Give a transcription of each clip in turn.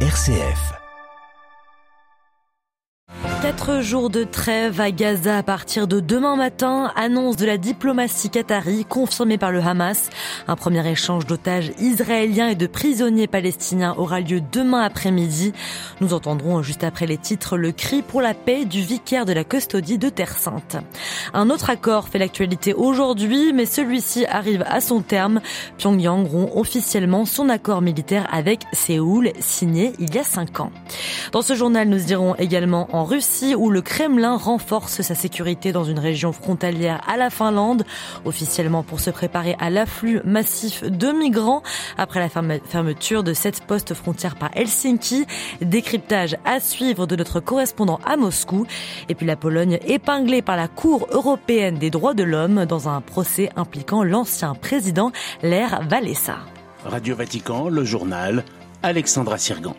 RCF. Quatre jours de trêve à Gaza à partir de demain matin, annonce de la diplomatie qatari confirmée par le Hamas. Un premier échange d'otages israéliens et de prisonniers palestiniens aura lieu demain après-midi. Nous entendrons juste après les titres le cri pour la paix du vicaire de la custodie de Terre Sainte. Un autre accord fait l'actualité aujourd'hui, mais celui-ci arrive à son terme. Pyongyang rompt officiellement son accord militaire avec Séoul, signé il y a cinq ans. Dans ce journal, nous irons également en Russie où le Kremlin renforce sa sécurité dans une région frontalière à la Finlande, officiellement pour se préparer à l'afflux massif de migrants après la fermeture de cette postes frontières par Helsinki. Décryptage à suivre de notre correspondant à Moscou. Et puis la Pologne épinglée par la Cour européenne des droits de l'homme dans un procès impliquant l'ancien président Lair Walesa. Radio Vatican, le journal, Alexandra Sirgan.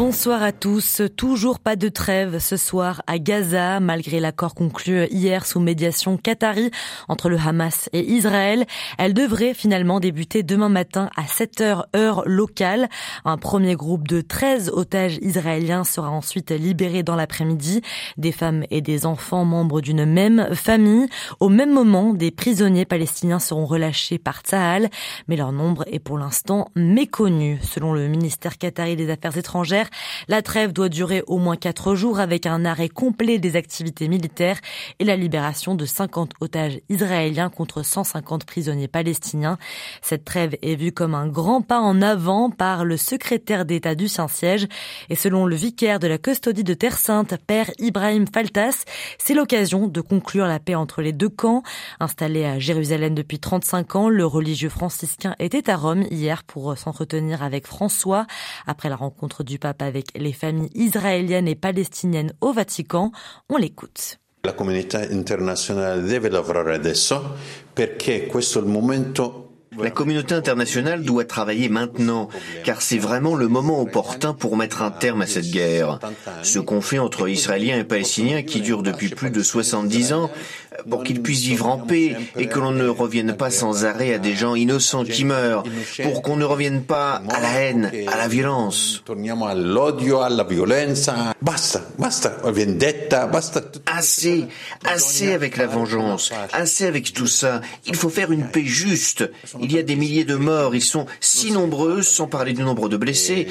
Bonsoir à tous. Toujours pas de trêve ce soir à Gaza, malgré l'accord conclu hier sous médiation qatari entre le Hamas et Israël. Elle devrait finalement débuter demain matin à 7 heures heure locale. Un premier groupe de 13 otages israéliens sera ensuite libéré dans l'après-midi. Des femmes et des enfants membres d'une même famille. Au même moment, des prisonniers palestiniens seront relâchés par Tsahal, mais leur nombre est pour l'instant méconnu. Selon le ministère qatari des Affaires étrangères, la trêve doit durer au moins quatre jours avec un arrêt complet des activités militaires et la libération de 50 otages israéliens contre 150 prisonniers palestiniens. Cette trêve est vue comme un grand pas en avant par le secrétaire d'État du Saint-Siège et selon le vicaire de la custodie de Terre Sainte, père Ibrahim Faltas, c'est l'occasion de conclure la paix entre les deux camps. Installé à Jérusalem depuis 35 ans, le religieux franciscain était à Rome hier pour s'entretenir avec François après la rencontre du pape avec les familles israéliennes et palestiniennes au Vatican. On l'écoute. La comunità internazionale deve lavorare adesso perché questo è il momento la communauté internationale doit travailler maintenant, car c'est vraiment le moment opportun pour mettre un terme à cette guerre. Ce conflit entre Israéliens et Palestiniens qui dure depuis plus de 70 ans pour qu'ils puissent vivre en paix et que l'on ne revienne pas sans arrêt à des gens innocents qui meurent, pour qu'on ne revienne pas à la haine, à la violence. Assez, assez avec la vengeance, assez avec tout ça. Il faut faire une paix juste. Il y a des milliers de morts, ils sont si nombreux, sans parler du nombre de blessés.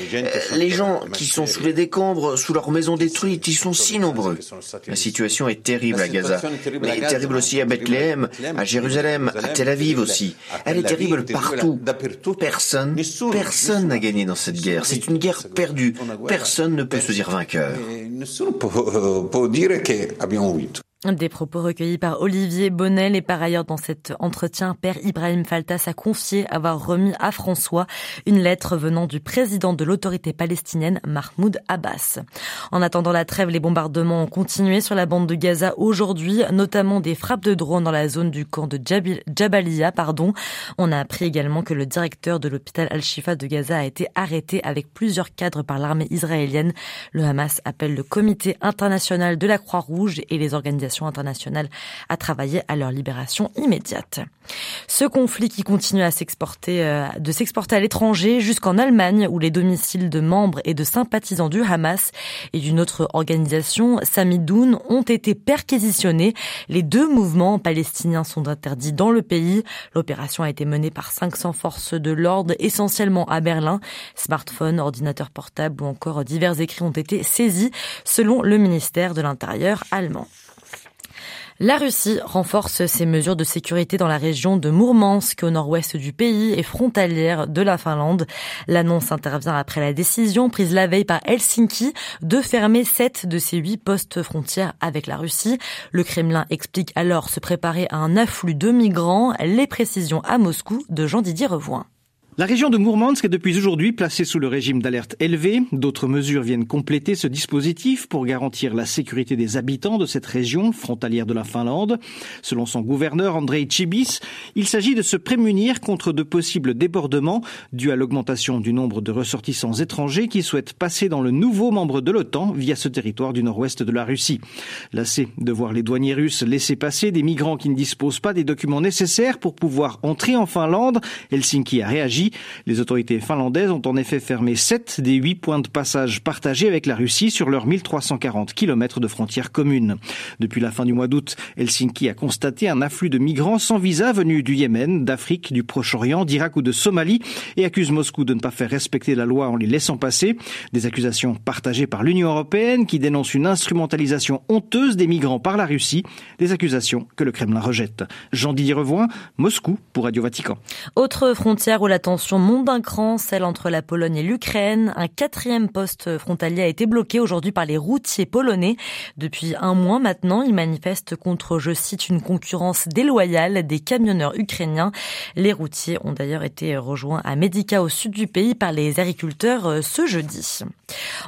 Les gens qui sont sous les décombres, sous leurs maisons détruites, ils sont si nombreux. La situation est terrible à Gaza terrible aussi à Bethléem, à Jérusalem, à Tel Aviv aussi. Elle est terrible partout. Personne, personne n'a gagné dans cette guerre. C'est une guerre perdue. Personne ne peut se dire vainqueur. Des propos recueillis par Olivier Bonnel et par ailleurs dans cet entretien, Père Ibrahim Faltas a confié avoir remis à François une lettre venant du président de l'autorité palestinienne Mahmoud Abbas. En attendant la trêve, les bombardements ont continué sur la bande de Gaza aujourd'hui, notamment des frappes de drones dans la zone du camp de Jabalia. Pardon. On a appris également que le directeur de l'hôpital Al-Shifa de Gaza a été arrêté avec plusieurs cadres par l'armée israélienne. Le Hamas appelle le comité international de la Croix-Rouge et les organisations internationale à travailler à leur libération immédiate. Ce conflit qui continue à s'exporter, euh, de s'exporter à l'étranger jusqu'en Allemagne où les domiciles de membres et de sympathisants du Hamas et d'une autre organisation, Samidoun, ont été perquisitionnés. Les deux mouvements palestiniens sont interdits dans le pays. L'opération a été menée par 500 forces de l'ordre, essentiellement à Berlin. Smartphones, ordinateurs portables ou encore divers écrits ont été saisis selon le ministère de l'Intérieur allemand. La Russie renforce ses mesures de sécurité dans la région de Mourmansk au nord-ouest du pays et frontalière de la Finlande. L'annonce intervient après la décision prise la veille par Helsinki de fermer sept de ses huit postes frontières avec la Russie. Le Kremlin explique alors se préparer à un afflux de migrants. Les précisions à Moscou de Jean-Didier Revoin. La région de Mourmansk est depuis aujourd'hui placée sous le régime d'alerte élevée. D'autres mesures viennent compléter ce dispositif pour garantir la sécurité des habitants de cette région frontalière de la Finlande. Selon son gouverneur Andrei Chibis, il s'agit de se prémunir contre de possibles débordements dus à l'augmentation du nombre de ressortissants étrangers qui souhaitent passer dans le nouveau membre de l'OTAN via ce territoire du nord-ouest de la Russie. Lassé de voir les douaniers russes laisser passer des migrants qui ne disposent pas des documents nécessaires pour pouvoir entrer en Finlande, Helsinki a réagi Les autorités finlandaises ont en effet fermé 7 des 8 points de passage partagés avec la Russie sur leurs 1340 km de frontières communes. Depuis la fin du mois d'août, Helsinki a constaté un afflux de migrants sans visa venus du Yémen, d'Afrique, du Proche-Orient, d'Irak ou de Somalie et accuse Moscou de ne pas faire respecter la loi en les laissant passer. Des accusations partagées par l'Union européenne qui dénonce une instrumentalisation honteuse des migrants par la Russie, des accusations que le Kremlin rejette. Jean-Didier Revoin, Moscou pour Radio Vatican. Autre frontière où monte d'un cran, celle entre la Pologne et l'Ukraine. Un quatrième poste frontalier a été bloqué aujourd'hui par les routiers polonais. Depuis un mois maintenant, ils manifestent contre, je cite, une concurrence déloyale des camionneurs ukrainiens. Les routiers ont d'ailleurs été rejoints à Medica au sud du pays par les agriculteurs euh, ce jeudi.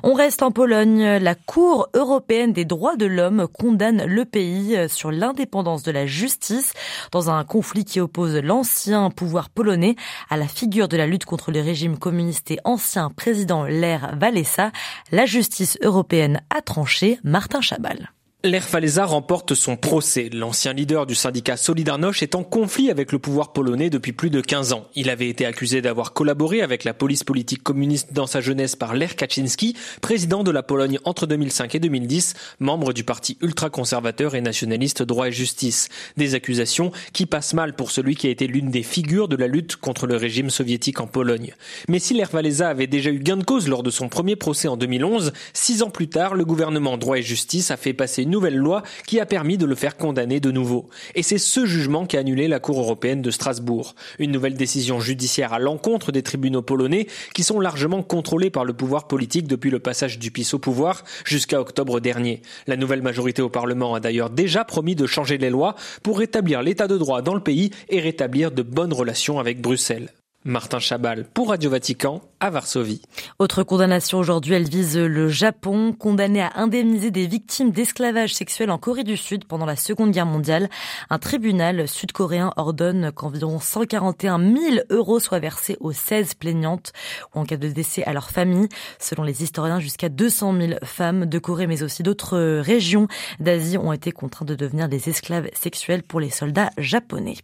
On reste en Pologne. La Cour européenne des droits de l'homme condamne le pays euh, sur l'indépendance de la justice dans un conflit qui oppose l'ancien pouvoir polonais à la figure de la lutte contre le régime communiste et ancien président Lech Walesa. La justice européenne a tranché Martin Chabal. Lech Walesa remporte son procès. L'ancien leader du syndicat Solidarność est en conflit avec le pouvoir polonais depuis plus de 15 ans. Il avait été accusé d'avoir collaboré avec la police politique communiste dans sa jeunesse par Lech Kaczynski, président de la Pologne entre 2005 et 2010, membre du parti ultra-conservateur et nationaliste Droit et Justice. Des accusations qui passent mal pour celui qui a été l'une des figures de la lutte contre le régime soviétique en Pologne. Mais si Lech Walesa avait déjà eu gain de cause lors de son premier procès en 2011, six ans plus tard, le gouvernement Droit et Justice a fait passer nouvelle loi qui a permis de le faire condamner de nouveau. Et c'est ce jugement qui a annulé la Cour européenne de Strasbourg. Une nouvelle décision judiciaire à l'encontre des tribunaux polonais qui sont largement contrôlés par le pouvoir politique depuis le passage du PiS au pouvoir jusqu'à octobre dernier. La nouvelle majorité au Parlement a d'ailleurs déjà promis de changer les lois pour rétablir l'état de droit dans le pays et rétablir de bonnes relations avec Bruxelles. Martin Chabal pour Radio Vatican à Varsovie. Autre condamnation aujourd'hui, elle vise le Japon, condamné à indemniser des victimes d'esclavage sexuel en Corée du Sud pendant la Seconde Guerre mondiale. Un tribunal sud-coréen ordonne qu'environ 141 000 euros soient versés aux 16 plaignantes ou en cas de décès à leur famille. Selon les historiens, jusqu'à 200 000 femmes de Corée mais aussi d'autres régions d'Asie ont été contraintes de devenir des esclaves sexuels pour les soldats japonais.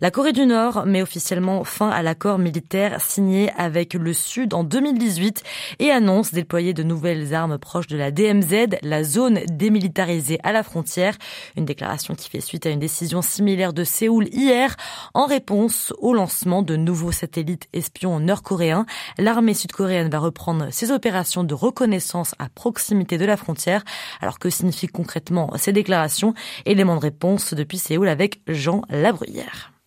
La Corée du Nord met officiellement fin à l'accord militaire signé avec le Sud en 2018 et annonce déployer de nouvelles armes proches de la DMZ, la zone démilitarisée à la frontière. Une déclaration qui fait suite à une décision similaire de Séoul hier en réponse au lancement de nouveaux satellites espions nord-coréens. L'armée sud-coréenne va reprendre ses opérations de reconnaissance à proximité de la frontière. Alors que signifient concrètement ces déclarations? Élément de réponse depuis Séoul avec Jean Labruyère carrière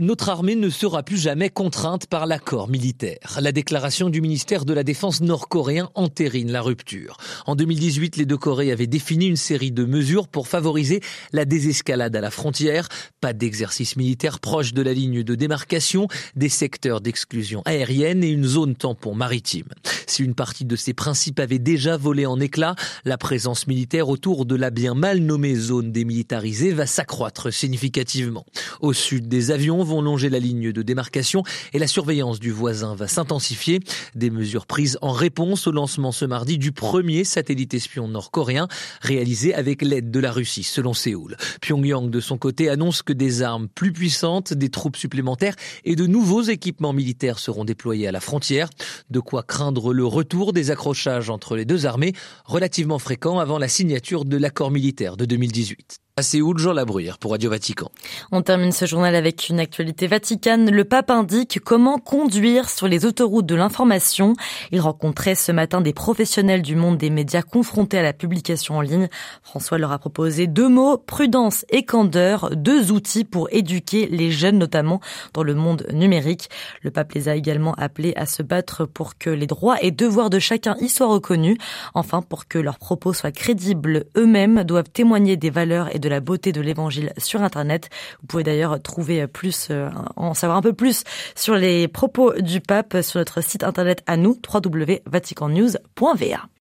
notre armée ne sera plus jamais contrainte par l'accord militaire. La déclaration du ministère de la Défense nord-coréen entérine la rupture. En 2018, les deux Corées avaient défini une série de mesures pour favoriser la désescalade à la frontière. Pas d'exercice militaire proche de la ligne de démarcation, des secteurs d'exclusion aérienne et une zone tampon maritime. Si une partie de ces principes avait déjà volé en éclats, la présence militaire autour de la bien mal nommée zone démilitarisée va s'accroître significativement. Au sud des avions, vont longer la ligne de démarcation et la surveillance du voisin va s'intensifier. Des mesures prises en réponse au lancement ce mardi du premier satellite espion nord-coréen réalisé avec l'aide de la Russie, selon Séoul. Pyongyang, de son côté, annonce que des armes plus puissantes, des troupes supplémentaires et de nouveaux équipements militaires seront déployés à la frontière. De quoi craindre le retour des accrochages entre les deux armées, relativement fréquents avant la signature de l'accord militaire de 2018. À Séoul, Jean Labruyère pour Radio Vatican. On termine ce journal avec une actualité vaticane. Le pape indique comment conduire sur les autoroutes de l'information. Il rencontrait ce matin des professionnels du monde des médias confrontés à la publication en ligne. François leur a proposé deux mots, prudence et candeur, deux outils pour éduquer les jeunes, notamment dans le monde numérique. Le pape les a également appelés à se battre pour que les droits et devoirs de chacun y soient reconnus. Enfin, pour que leurs propos soient crédibles, eux-mêmes doivent témoigner des valeurs et de la beauté de l'évangile sur Internet. Vous pouvez d'ailleurs trouver plus, euh, en savoir un peu plus sur les propos du pape sur notre site internet à nous, www.vaticannews.va.